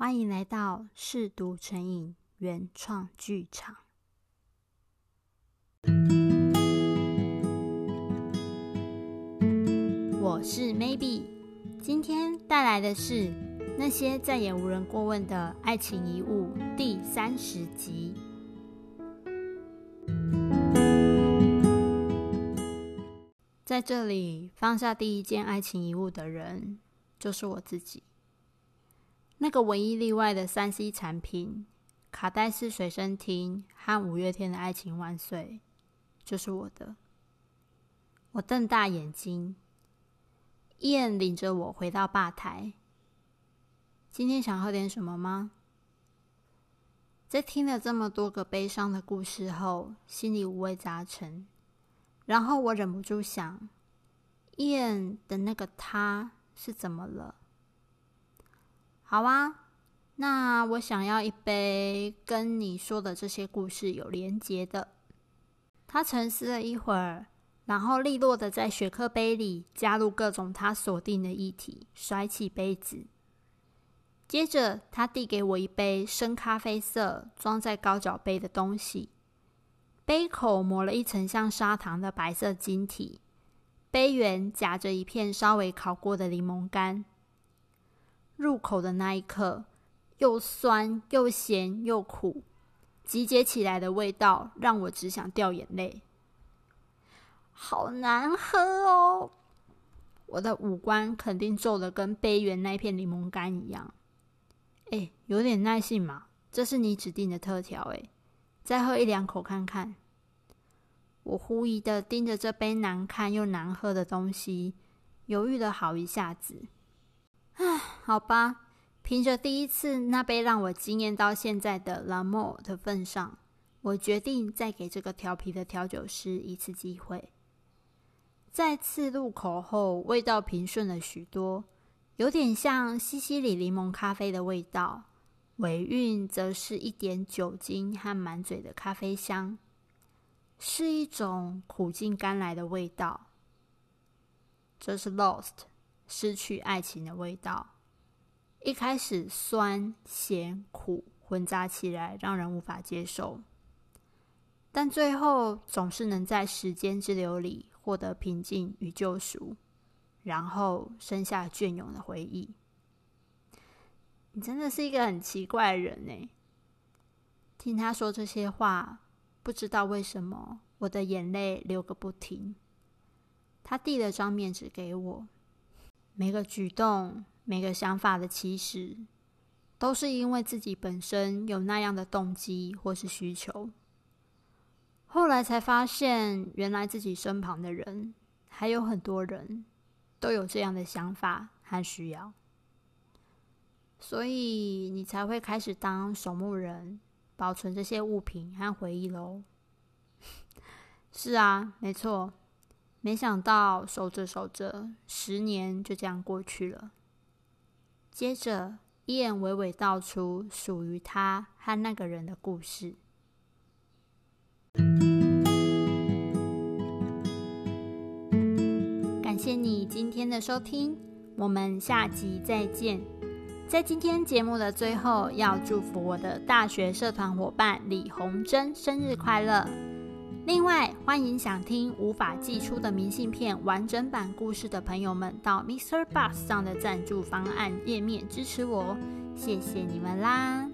欢迎来到嗜读成瘾原创剧场。我是 Maybe，今天带来的是那些再也无人过问的爱情遗物第三十集。在这里放下第一件爱情遗物的人，就是我自己。那个唯一例外的三 C 产品——卡带式随身听和五月天的《爱情万岁》，就是我的。我瞪大眼睛，伊恩领着我回到吧台。今天想喝点什么吗？在听了这么多个悲伤的故事后，心里五味杂陈。然后我忍不住想，伊恩的那个他是怎么了？好啊，那我想要一杯跟你说的这些故事有连结的。他沉思了一会儿，然后利落的在雪克杯里加入各种他锁定的液体，甩起杯子。接着，他递给我一杯深咖啡色、装在高脚杯的东西。杯口抹了一层像砂糖的白色晶体，杯缘夹着一片稍微烤过的柠檬干。入口的那一刻，又酸又咸又苦，集结起来的味道让我只想掉眼泪。好难喝哦！我的五官肯定皱得跟杯缘那片柠檬干一样。哎，有点耐性嘛，这是你指定的特调哎。再喝一两口看看。我狐疑的盯着这杯难看又难喝的东西，犹豫了好一下子。唉，好吧，凭着第一次那杯让我惊艳到现在的拉莫的份上，我决定再给这个调皮的调酒师一次机会。再次入口后，味道平顺了许多，有点像西西里柠檬咖啡的味道。尾韵则是一点酒精和满嘴的咖啡香，是一种苦尽甘来的味道。这是 Lost 失去爱情的味道。一开始酸、咸、苦混杂起来，让人无法接受，但最后总是能在时间之流里获得平静与救赎，然后生下隽永的回忆。你真的是一个很奇怪的人呢。听他说这些话，不知道为什么我的眼泪流个不停。他递了张面纸给我，每个举动、每个想法的起始，都是因为自己本身有那样的动机或是需求。后来才发现，原来自己身旁的人，还有很多人都有这样的想法和需要。所以你才会开始当守墓人，保存这些物品和回忆喽。是啊，没错。没想到守着守着，十年就这样过去了。接着，伊恩娓娓道出属于他和那个人的故事。感谢你今天的收听，我们下集再见。在今天节目的最后，要祝福我的大学社团伙伴李红珍生日快乐。另外，欢迎想听无法寄出的明信片完整版故事的朋友们，到 Mister Bus 上的赞助方案页面支持我，谢谢你们啦！